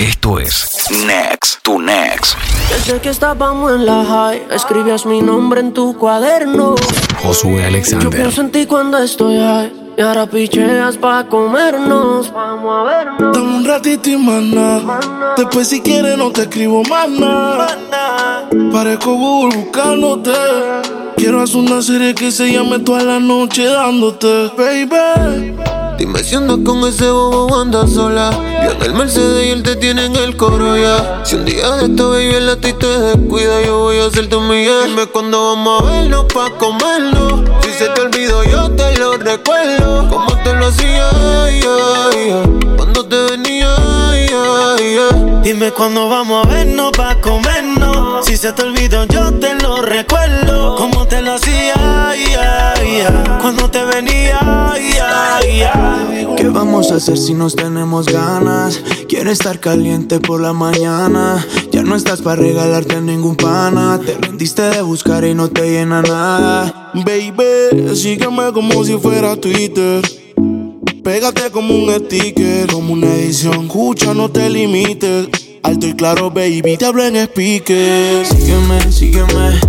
Esto es Next to Next. Desde que estábamos en la high, escribías mi nombre en tu cuaderno. Josué Yo Alexander. pienso en ti cuando estoy high. Y ahora picheas pa' comernos. Vamos a vernos. Dame un ratito y nada. Después si quieres no te escribo más nada. Parezco Google buscándote. Quiero hacer una serie que se llame toda la noche dándote, baby. Dime si andas con ese bobo andas sola. Yo en el Mercedes y él te tiene en el coro ya. Si un día de esta baby el ti te descuida, yo voy a hacerte un millón. Dime cuándo vamos a vernos pa' comernos. Si se te olvidó, yo te lo recuerdo. Como te lo hacía, ay, ay. cuando te Dime cuándo vamos a vernos pa' comernos. Si se te olvidó, yo te lo recuerdo. Como te lo hacía, ay, ay. cuando te venía, ay. ¿Qué vamos a hacer si nos tenemos ganas? Quiero estar caliente por la mañana. Ya no estás para regalarte a ningún pana. Te rendiste de buscar y no te llena nada. Baby, sígueme como si fuera Twitter. Pégate como un sticker, como una edición. Escucha, no te limites. Alto y claro, baby, te hablo en speaker. Sígueme, sígueme.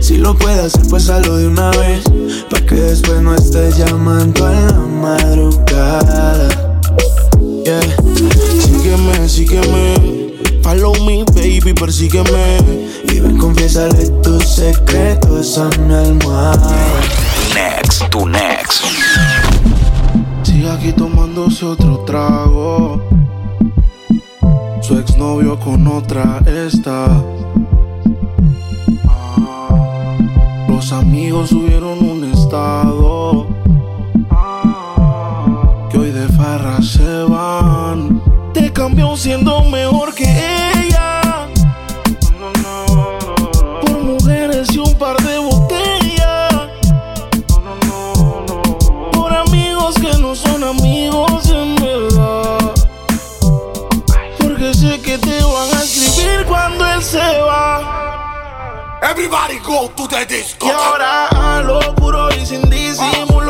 Si lo puedes hacer, pues hazlo de una vez. Pa' que después no estés llamando a la madrugada. Yeah. Sígueme, sígueme. Follow me, baby, persígueme. Y ven, confiésale tus secretos a mi almohada. Next to Next. Sigue aquí tomándose otro trago. Su exnovio con otra está. Ah, Los amigos subieron un estado. Ah, Que hoy de farra se van. Te cambió siendo mejor que ella. Everybody go to the disco. Y ahora a lo puro y sin disimulo,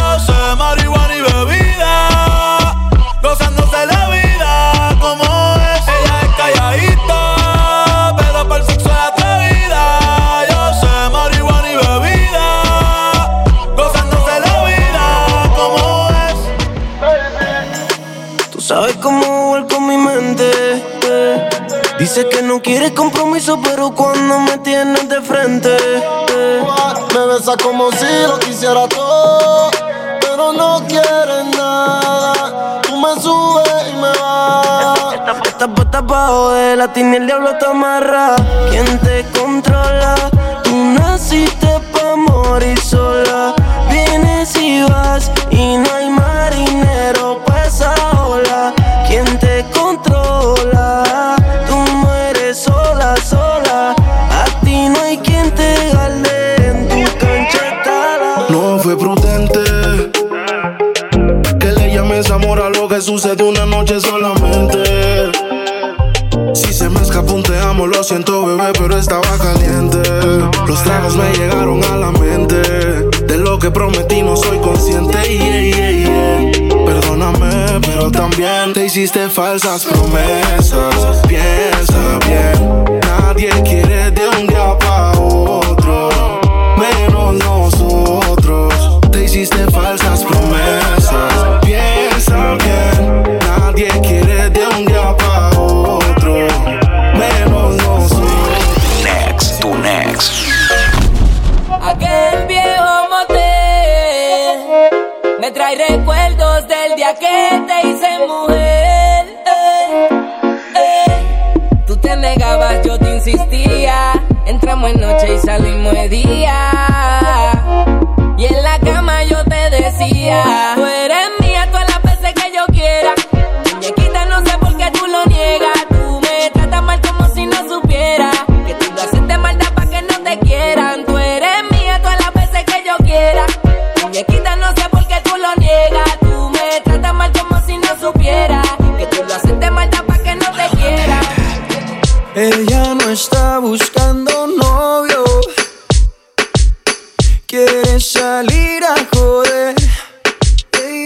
Dice que no quiere compromiso, pero cuando me tienes de frente, eh. me besa como si lo quisiera todo, pero no quiere nada. Tú me subes y me vas. Esta puesta puesta pa' la el diablo te amarra. ¿Quién te controla? Tú naciste pa' morir sola. Hiciste falsas promesas. Piensa bien, nadie quiere de un día para otro. Menos nosotros. Te hiciste falsas promesas. Piensa bien, nadie quiere de un día para otro. Menos nosotros. Next, tu next. Aquel viejo motel me trae recuerdos del día que te hice mujer. Entramos en noche y salimos de día. Y en la cama yo te decía: buscando novio. Quiere salir a joder. Ey.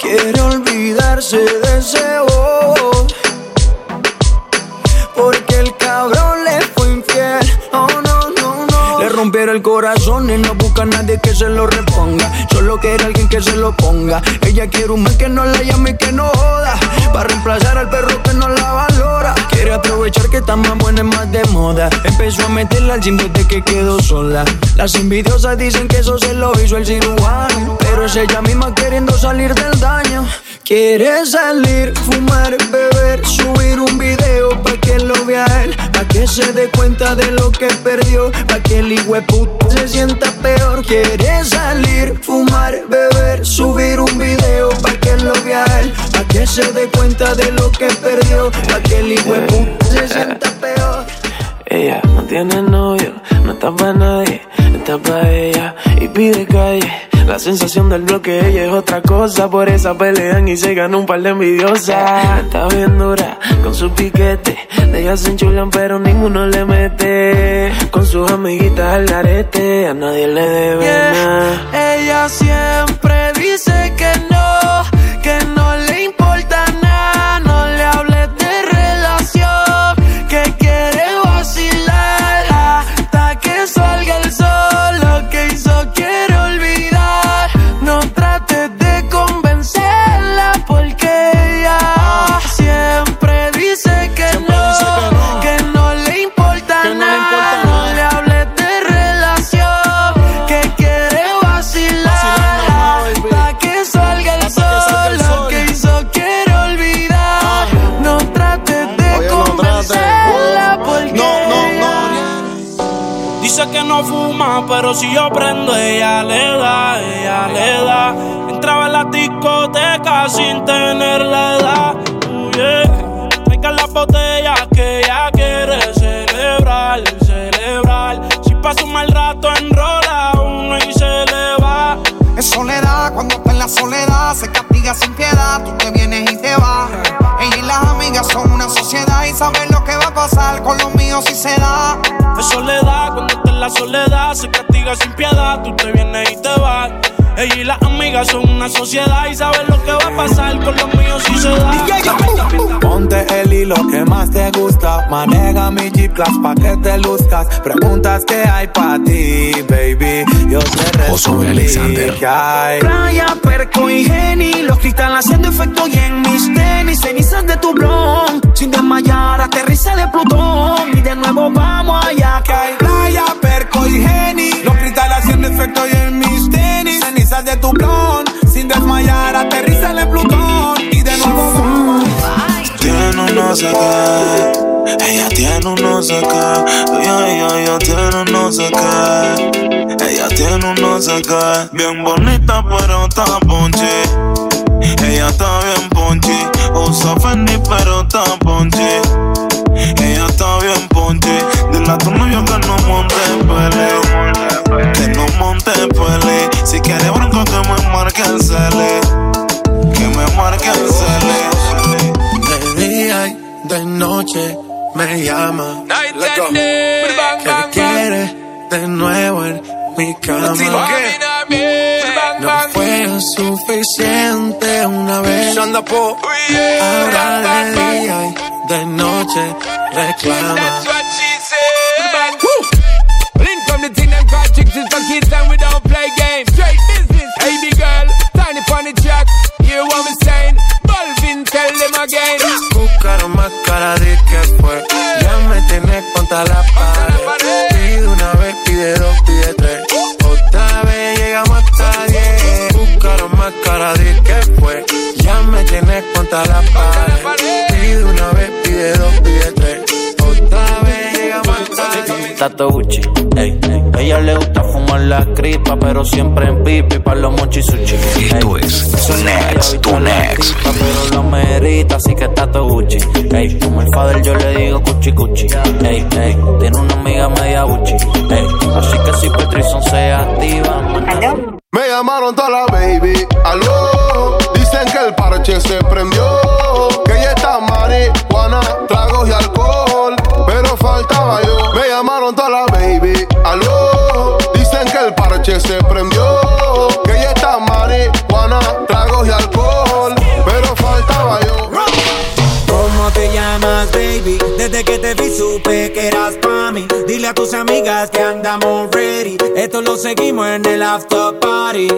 Quiere olvidarse de ese bobo. Porque el cabrón le fue infiel. Oh, no, no, no. Le rompieron el corazón y no busca a nadie que se lo reponga. Solo quiere alguien que se lo ponga. Ella quiere un man que no la llame y que no joda. Que está más buena y más de moda. Empezó a meterla al gym desde que quedó sola. Las envidiosas dicen que eso se lo hizo el cirujano. Pero es ella misma queriendo salir del daño. Quiere salir, fumar, beber, subir un video pa' que lo vea él, pa' que se dé cuenta de lo que perdió, pa' que el puta se sienta peor. Quiere salir, fumar, beber, subir un video lo pa' que se dé cuenta de lo que perdió, pa' que el puta se sienta peor. Ella no tiene novio, no está para nadie, está para ella y pide calle. La sensación del bloque ella es otra cosa, por esa pelean y se gana un par de envidiosas. Está bien dura con su piquete, de ella se enchulan pero ninguno le mete. Con sus amiguitas al garete, a nadie le debe nada. Ella siempre dice que no, la soledad se castiga sin piedad. Tú te vienes amigas son una sociedad y saben lo que va a pasar con los míos si se da. Ponte el hilo que más te gusta. Maneja mi Jeep Class pa' que te luzcas. Preguntas que hay pa' ti, baby. Yo te Alexander. respondí que hay. Playa, perco y geni Los cristales haciendo efecto y en mis tenis Cenizas de tu blon Sin desmayar, aterriza de Plutón Y de nuevo vamos allá que hay Playa, perco y geni. Los cristales haciendo efecto y en mis Cenizas de tu blon. Sin desmayar, aterriza en Plutón. Y de nuevo. Tiene una sé qué. Ella tiene un no sé qué. Ella, ella, ella tiene un no sé qué. Ella tiene un no sé qué. Bien bonita, pero está ponche. Ella está bien ponche. Usa Fendi, pero está ponche. Ella está bien ponche. Dile a tu novio que no monte pele. Mi cama. No fue suficiente una vez. Ahora de día y de noche reclama. The thing and call chicks is for kids and we don't play games. Straight business, hey the girl, tiny funny track. Hear what me saying? Balvin, tell them again. Buscaron más cara de que fue. Ya me tenés contra la pared. Contra la pared. Pide una vez, pide dos, pide tres. Otra vez llegamos diez. Tato Gucci, ey, ey. Ella le gusta fumar la cripa, pero siempre en pipi para los mochi sushi. Esto es Tu Next, Tu Next. Pero lo merita, así que Tato Gucci. Ey, como el father yo le digo cuchi cuchi. Ey, ey, tiene una amiga media Gucci. Ey, así que si Petrison se activa, Me llamaron toda la baby, aló. Parche se prendió. Que ella está marihuana, tragos y alcohol. Pero faltaba yo. Me llamaron toda la baby, aló. Dicen que el parche se prendió. Que ella está marihuana, tragos y alcohol. Pero faltaba yo. ¿Cómo te llamas, baby? Desde que te vi supe que eras pa' mí. Dile a tus amigas que andamos ready. Esto lo seguimos en el after party.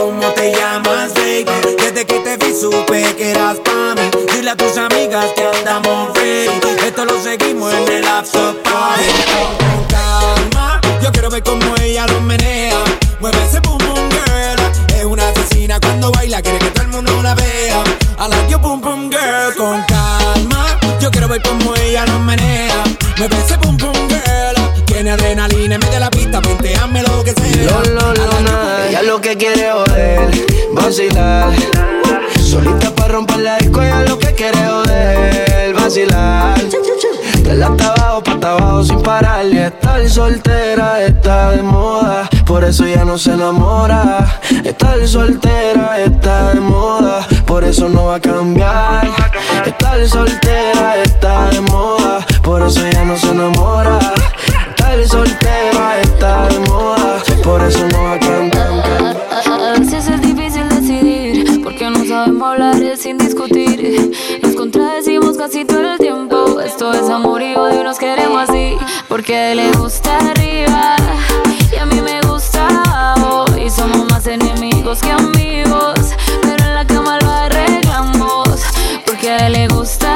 ¿Cómo te llamas, baby? Desde que te vi supe que eras pa' mí. Dile a tus amigas que andamos ready. Esto lo seguimos en el after party. Con calma, yo quiero ver cómo ella lo menea. Mueve ese boom boom girl. Es una asesina cuando baila, quiere que todo el mundo la vea. I like your boom boom girl. Con calma, yo quiero ver cómo ella lo menea. Mueve ese boom boom girl. Tiene adrenalina, mete la pista, hazme lo que sea. Que quiere joder, vacilar. Solita para romper la disco, ella lo que quiere joder, vacilar. De la abajo, pa' abajo sin parar. Y estar soltera está de moda, por eso ya no se enamora. Estar soltera está de moda, por eso no va a cambiar. Estar soltera está de moda, por eso ya no se enamora. Estar soltera está de moda, por eso no va a cambiar. Sabemos hablar sin discutir. Nos contradecimos casi todo el tiempo. Esto es amor y odio, nos queremos así. Porque a él le gusta arriba y a mí me gusta abajo. Y somos más enemigos que amigos. Pero en la cama lo arreglamos. Porque a él le gusta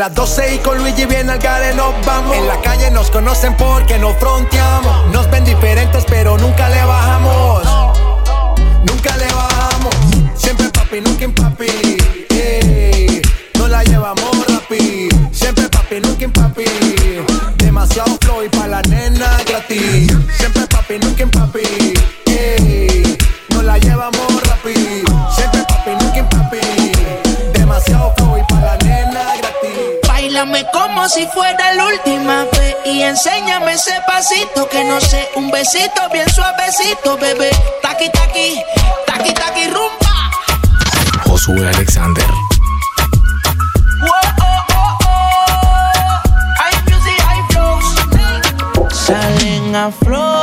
las 12 y con Luigi bien al gare nos vamos. En la calle nos conocen porque nos fronteamos. Nos ven diferentes, pero nunca le bajamos. Nunca le bajamos. Siempre papi, nunca en papi. No la llevamos rapi. Siempre papi, nunca en papi. Demasiado flow y pa' la nena gratis. Siempre papi, nunca en papi. Si fuera la última vez y enséñame ese pasito que no sé, un besito bien suavecito, bebé. Taqui taqui, taqui taqui rumba. Josué Alexander. Oh, oh, oh. Music, flows. Salen a flote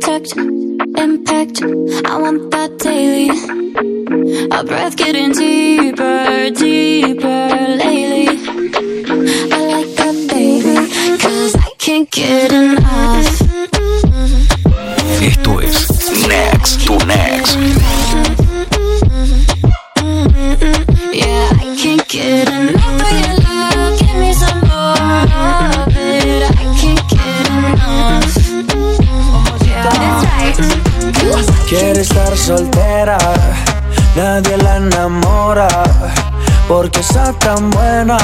contact, impact. I want that daily. Our breath getting deeper, deeper lately. I like that, baby. Cause I can't get enough. Esto es Next to Next. Soltera, nadie la enamora, porque está tan buena.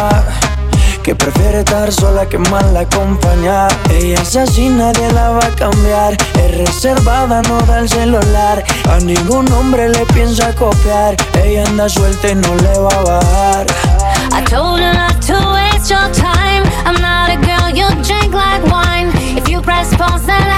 Que prefiere estar sola que mal acompañada Ella es así, nadie la va a cambiar Es reservada, no da el celular A ningún hombre le piensa copiar Ella anda suelta y no le va a bajar I told her not to waste your time. I'm not a girl you drink like wine. If you press pause, then I'll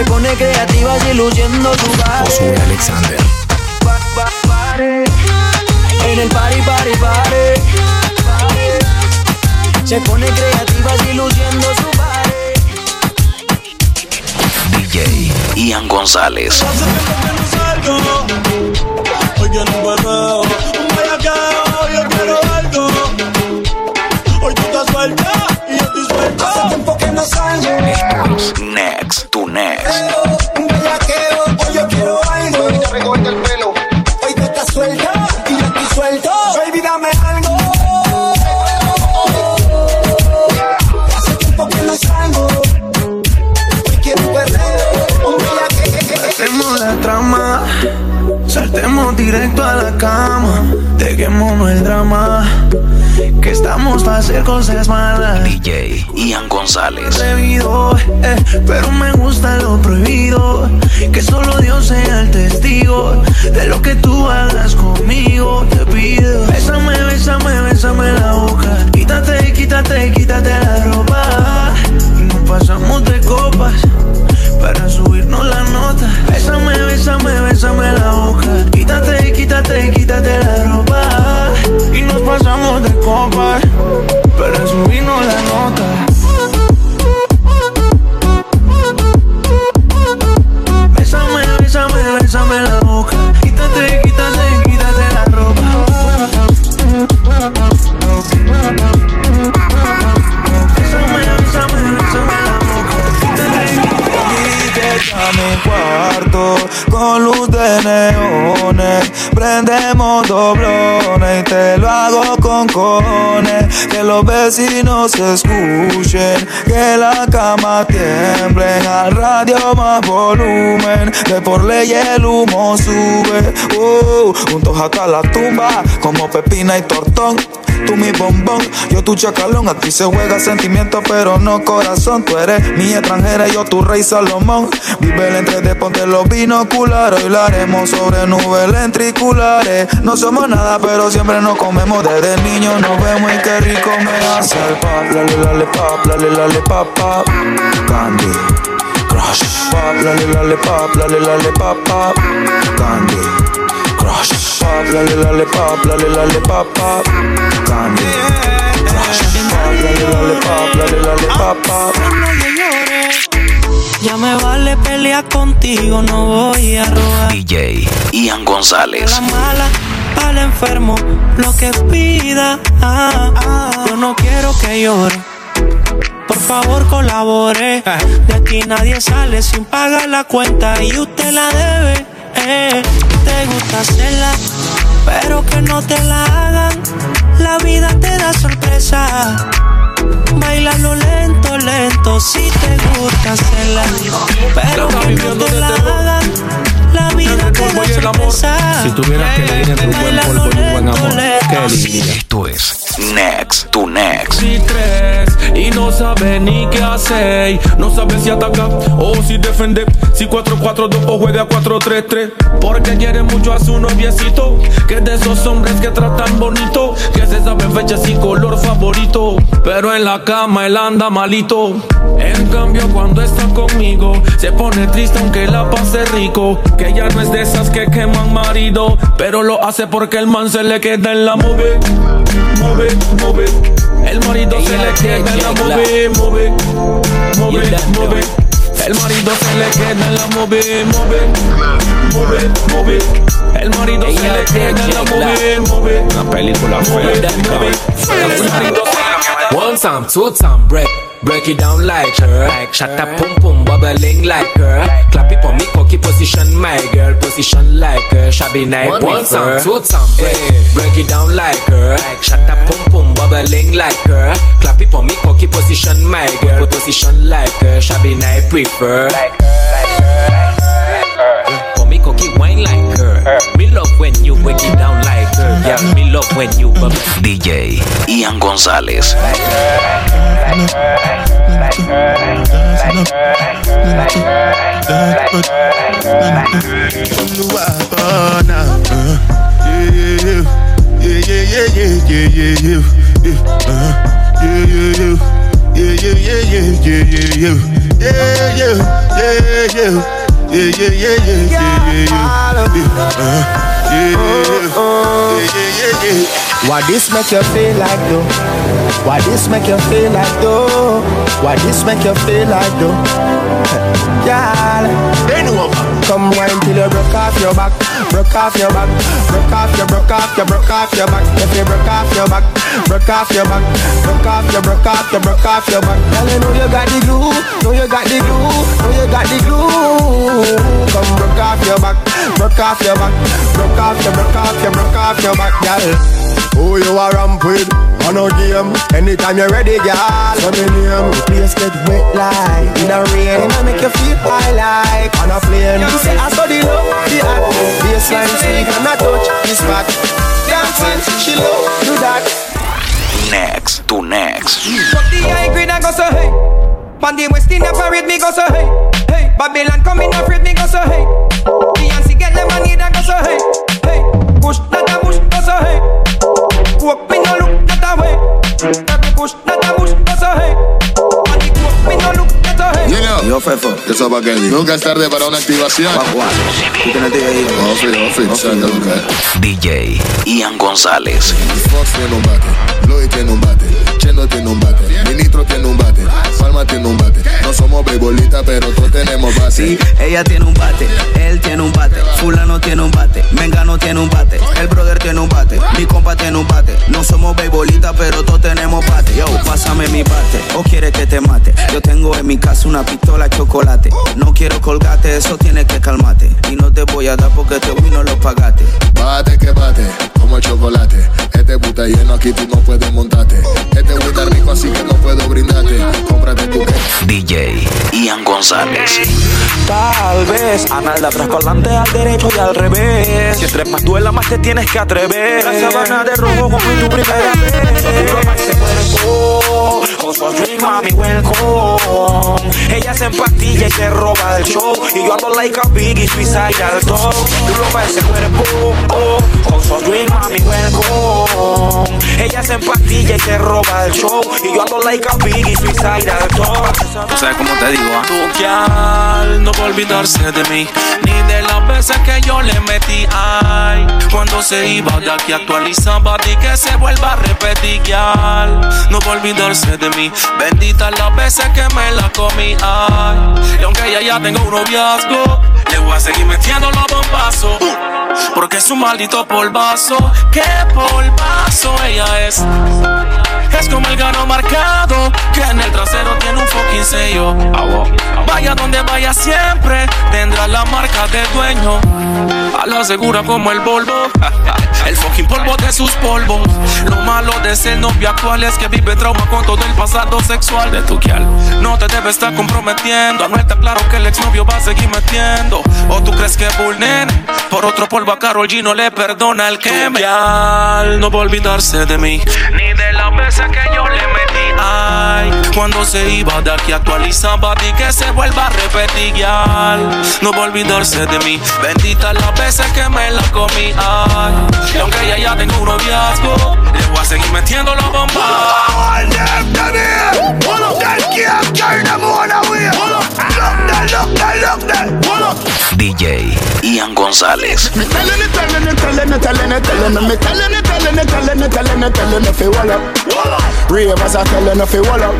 Se pone creativa y luciendo su body Josué Alexander. En el party, party, party Se pone creativa y luciendo su body DJ Ian González. Hoy quiero un perreo, un bellaqueo, yo quiero algo. Hoy tú estás suelta y yo estoy suelta. Hace tiempo que no salgo. Saltemos directo a la cama, dejémonos el drama, que estamos para hacer cosas malas. DJ Ian González. Atrevido, eh, pero me gusta lo prohibido, que solo Dios sea el testigo de lo que tú hagas conmigo. Te pido, bésame, bésame, bésame la boca, quítate, quítate, quítate la ropa, y nos pasamos de copas para subirnos la nota. Bésame, bésame, bésame la boca. Quítate, quítate, quítate la ropa. Y nos pasamos de copas para subirnos la nota. Con luz de neones. Prendemos doblones y te lo hago con cojones. Que los vecinos escuchen, que la cama tiemble. Al radio más volumen, que por ley el humo sube. Uh, juntos hasta la tumba, como pepina y tortón. Tú mi bombón, yo tu chacalón. A ti se juega sentimiento, pero no corazón. Tú eres mi extranjera yo tu rey Salomón. Vive el entre de ponte los binoculares. Hoy sobre nubes ventriculares. No somos nada, pero siempre nos comemos. Desde niño nos vemos y qué rico me hace el pop, la la la pop, la la la pop pop. Candy Crush, pop, la la la pop, la la la pop pop. Candy Crush, pop, la la la pop, la la la pop pop. Candy Crush, pop, la la la pop, la la la pop pop. Ya me vale pelear contigo, no voy a robar. DJ Ian González. La mala al enfermo, lo que pida. ah, ah. Yo no quiero que llore. Por favor colabore. De aquí nadie sale sin pagar la cuenta y usted la debe. eh. Te gusta hacerla, pero que no te la hagan. La vida te da sorpresa. Bailalo lento, lento, si te gusta hacerla. Pero no te la hagan. La vida te da sorpresa. Si tuvieras que elegir entre un buen polvo y un buen amor, ¿qué elegirías? Esto es Next, tu next. Si tres y no sabe ni qué hacer. No sabe si ataca o si defiende. Si 4-4-2 o juega 4-3-3. Porque quiere mucho a su noviecito. Que es de esos hombres que tratan bonito. Que se sabe fechas y color favorito. Pero en la cama él anda malito. En cambio, cuando está conmigo, se pone triste aunque la pase rico. Que ya no es de esas que queman marido. Pero lo hace porque el man se le queda en la move. Move, move. El marido se le queda en la move, move. Move, move. El marido se le queda en la move, move. Move, move. El marido se le queda en la move, move. Una película le One time, two time, break. Break it down like her. Shut up, pum pum, bubbling like her. Clap it for me, cocky position, my girl. Position like her. Shabby night, one time, two time, break. Break it down like her. Shut up, pum pum, bubbling like her. Clap it for me, cocky position, my girl. Position like her. Shabby night, prefer. For me, cocky wine like her. Me love when you break it down like her. Yeah, me love when you bubble. DJ Ian González. Why this make you feel like though? Why this make you feel like though? Why this make you feel like though? Girl, come wine till you broke off your back, broke off your back, broke off your, broke off your, broke off your back. If you broke off your back, broke off your back, broke off your, broke off your, broke off your back. Girl, you know you got the glue, know you got the glue, know you got the glue. Come broke off your back, broke off your back, broke off your, broke off your, broke off your back, girl. Who you are ramp with? On a game. Anytime you're ready, girl. So me name. The place get wet like in a rain. And I make you feel high like on a plane. You say I saw the love, the hot. Baseline sweet and I touch the spot. Dancing, she love do that. Next, tu next. Fuck the high grade, I go so hey. On the West Indian parade, me go so hey. Hey, Babylon coming afraid, me go so hey. Beyonce get them money, Nunca es tarde para una activación. DJ Ian González. Fox tiene un bate, tiene un bate, Chendo tiene un bate, Ministro tiene un bate, Palma tiene un bate. No somos pero todos tenemos bate. Sí, ella tiene un bate, él tiene un bate, fulano tiene un bate, Mengano tiene un bate, el brother tiene un bate, mi compa tiene un bate. No somos beisbolistas, pero todos tenemos bate. Yo, pásame mi bate, o quieres que te mate. Yo tengo en mi casa una pistola chocolate. No quiero colgate, eso tiene que calmate. Y no te voy a dar porque este win no lo pagaste. Bate que bate, como el chocolate. Este puta lleno aquí tú no puedes montarte. Este está rico así que no puedo brindarte. Cómprate tu que. DJ Ian González. Tal vez a nada atrás con adelante al derecho y al revés. Si entre más duela, más te tienes que atrever. La sabana de rojo como en tu primera vez. Ese cuerpo. Oso dream, mami, welcome. Ella se empastilla y se roba el show. Y yo ando like a biggie, suicide al top. Duro para ese cuerpo. Oso dream, mami, welcome. Ella se empastilla y se roba el show. Y yo ando like a biggie, suicide al top. Tú sabes cómo te digo, ah. Tuquial, no va a olvidarse de mí, ni de las veces que yo le metí. Ay, cuando se iba de aquí actualizaba y que se vuelva a repetir. guial. No va a olvidarse mí, bendita las veces que me la comí. Ay, y aunque ella ya tenga un noviazgo, le voy a seguir metiendo los bombazos. Porque es un maldito polvazo, que polvazo ella es. Es como el gano marcado, que en el trasero tiene un fucking sello. Vaya donde vaya siempre, tendrá la marca del dueño. A la segura como el Volvo, el fucking polvo de sus polvos. Lo malo de ser novio actual es que vive trauma con todo el pasado sexual de tu kial. No te debe estar comprometiendo, no está claro que el exnovio va a seguir metiendo. O tú crees que Bulnen, por otro polvo a Carol G no le perdona el que me. no va a olvidarse de mí, ni de las veces que yo le metí. Ay, cuando se iba de aquí actualizaba y que se vuelva a repetir. No va a olvidarse de mí. Bendita las veces que me la comí. Ay, y aunque ella ya tengo un noviazgo, le voy a seguir metiendo la bomba. DJ Ian González. Me telling it, telling it, telling it, telling it, telling it, me telling it, telling it, telling it, telling it, telling it, fi wall up. Ravers are telling it, fi wall up.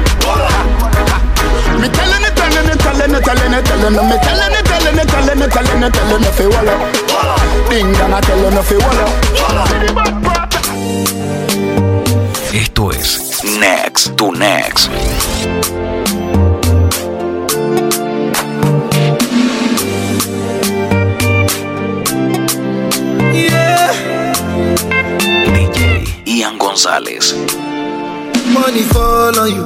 Me telling it, telling it, telling it, telling it, telling it, me telling it, telling it, telling it, telling it, telling it, fi wall up. Ding dong, I telling it, fi wall up. Esto es Next to Next. DJ Ian González. Money fall on you,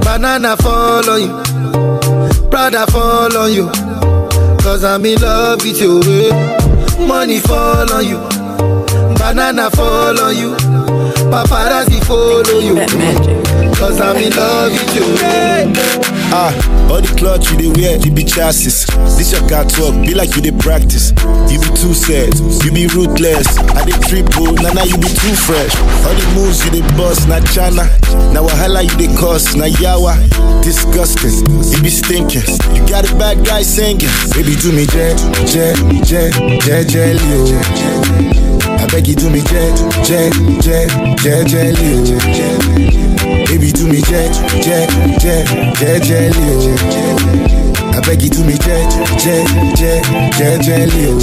banana fall on you, Prada fall on you, cause I'm in love with you. Money fall on you, banana fall on you, paparazzi follow you, cause I'm in love with you. Ah, all the clothes you dey wear, you be chassis. This your car talk, be like you dey practice. You be too sad, you be ruthless. I dey triple, nah nah you be too fresh. All the moves you dey bust, na chana. Now wahala you dey cause, na yawa. Disgusting, you be stinking. You got a bad guy singing. Baby do me jet, jet, jet, jet, jelly oh. I beg you do me jet, jet, jet, jet, jelly oh. Baby do me jet, jet, jet, jet, jelly oh. I beg you do me jet, jet, jet, jet, jelly oh.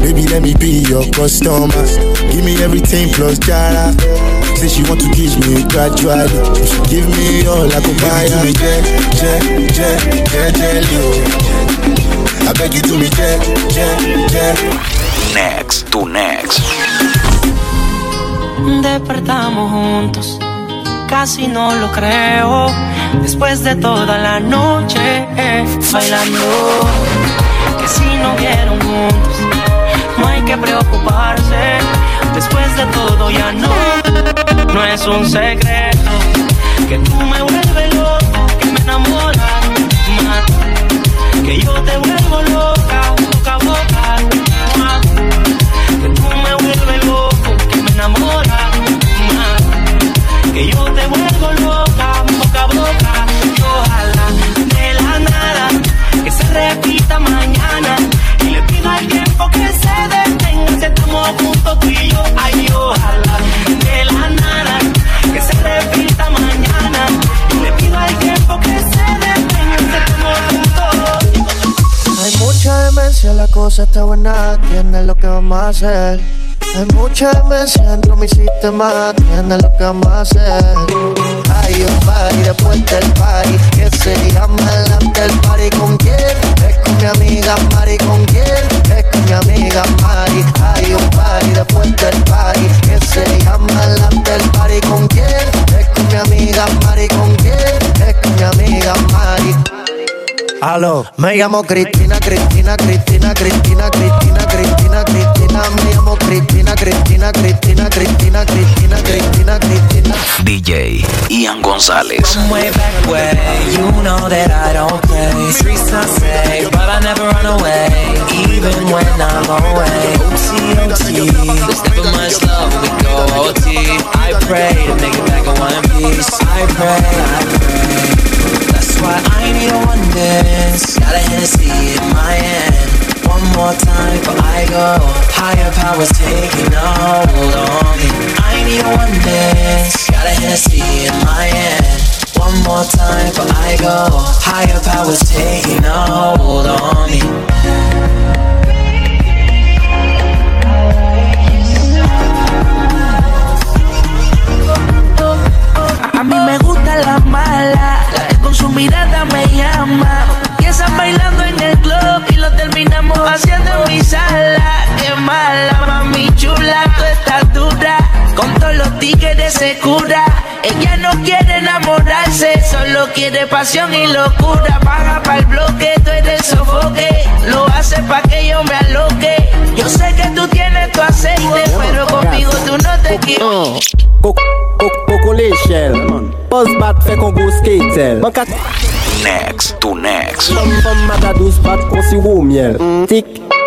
Baby let me be your customer. Give me everything plus jara. Say she want to kiss me gradually. She give me all I go buy. Baby do me jet, jet, jet, jet, jelly oh. I beg you do me jet, jet, jet. Next to Next. Despertamos juntos, casi no lo creo. Después de toda la noche eh, bailando, que si no vieron juntos, no hay que preocuparse. Después de todo ya no, no es un secreto que tú me vuelves loco, que me enamoras más, que yo te vuelvo cosa está buena, tienes lo que vamos a hacer. Hay mucha demencia dentro de mi sistema, tienes lo que vamos a hacer. Hay un party después del party, que se llama el after party. ¿Con quién? Es con mi amiga Mari. ¿Con quién? Es con mi amiga Mari. Hay un party después del party, que se llama el after party. ¿Con quién? Es con mi amiga Mari. ¿Con quién? Es con mi amiga Mari. Aló, me llamo Cristina, Cristina, Cristina, Cristina, Cristina, Cristina, Cristina, me llamo Cristina, Cristina, Cristina, Cristina, Cristina, Cristina, Cristina. DJ Ian González. Way back way, you know that I don't play. Streets not safe, but I never run away, even when I'm away. OT, OT, there's never much love when we go OT. I pray to make Higher powers taking pasión y locura. Paga para el bloque, tú eres sofoque. Lo hace pa' que yo me aloque. Yo sé que tú tienes tu aceite, pero conmigo tú no te quieres. Coco Shell Buzz bat fait qu'on go skatel Next to next. Bam bam madadous bat kon si wou miel Tik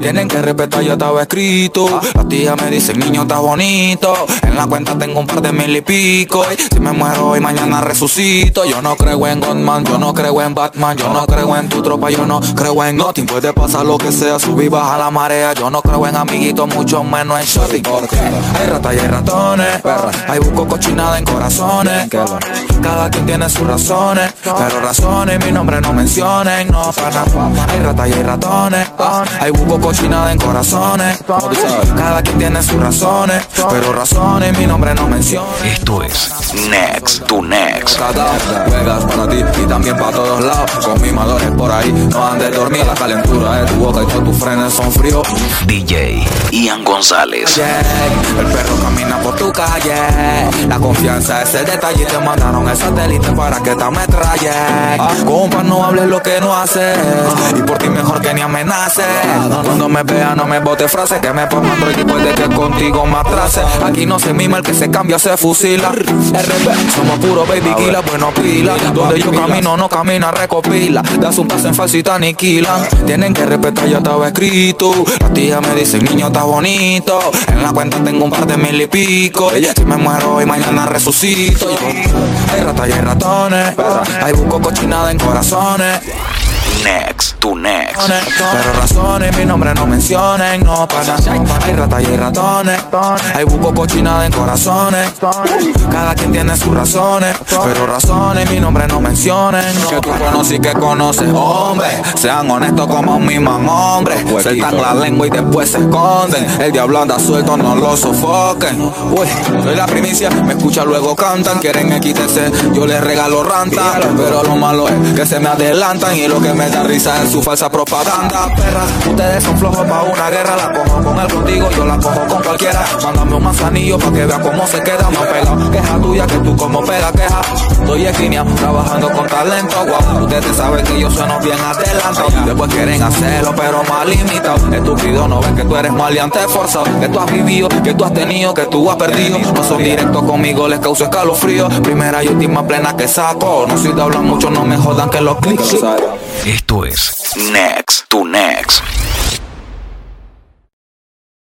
Tienen que respetar, ya estaba escrito. Las tías me dicen, niño, está bonito. En la cuenta tengo un par de mil y pico. Y si me muero hoy, mañana resucito. Yo no creo en Godman, yo no creo en Batman. Yo no creo en tu tropa, yo no creo en nothing. Puede pasar lo que sea, subir, baja la marea. Yo no creo en amiguitos, mucho menos en shopping. Porque hay ratas y hay ratones. Hay busco cochinada en corazones. Cada quien tiene sus razones. Pero razones, mi nombre no mencionen. No, para Hay ratas y hay ratones. Hay busco cochinada en corazones. Cada quien tiene sus razones. Pero razones, mi nombre no menciona. Esto es Next to Next. Juegas para ti y también para todos lados. Con mimadores por ahí, no andes dormir. La calentura de tu boca y todos tus frenes son fríos. DJ Ian González. El perro camina por tu calle. La confianza es el detalle. Te mandaron el satélite para que te ametralles. Compa, no hables lo que no haces. Y por ti mejor que ni amenaces. Cuando me vea, no me bote frase. Que me ponga otro y puede que contigo me atrase. Aquí no se mima el que se cambia, se fusila. RB, somos puro baby killer, bueno pila. Donde yo camino, no camina, recopila. Das un paso en falso y te aniquilan. Tienen que respetar, ya estaba escrito. Las tías me dicen, niño, está bonito. En la cuenta tengo un par de mil y pico. Si me muero hoy, mañana resucito. Hay ratas y hay ratones. Hay busco cochinada en corazones. Next Next. Pero razones, mi nombre no mencionen, no pasa. Hay ratas y hay ratones. Hay buco cochinada en corazones. Cada quien tiene sus razones. Pero razones, mi nombre no mencionen. Que tú conoces y que conoces, hombre. Sean honestos como un mismo hombre. Sueltan la lengua y después se esconden. El diablo anda suelto, no lo sofoquen. Uy, soy la primicia, me escucha luego cantan. Quieren XTC, yo les regalo ranta. Pero lo malo es que se me adelantan y lo que me da risa es su falsa propaganda, perra. Ustedes son flojos pa' una guerra, la cojo con el contigo, yo la cojo con cualquiera. Mándame un manzanillo pa' que vea cómo se queda más pegado. Queja tuya que tú como pega queja. Estoy esquina trabajando con talento, guau. Ustedes saben que yo sueno bien adelantado. Después quieren hacerlo, pero más limitado. Estúpido, no ven que tú eres maleante forzado. Que tú has vivido, que tú has tenido, que tú has perdido. No son directos conmigo, les causo escalofrío. Primera y última plena que saco. No soy de hablar mucho, no me jodan que los clics. Esto es Next to Next.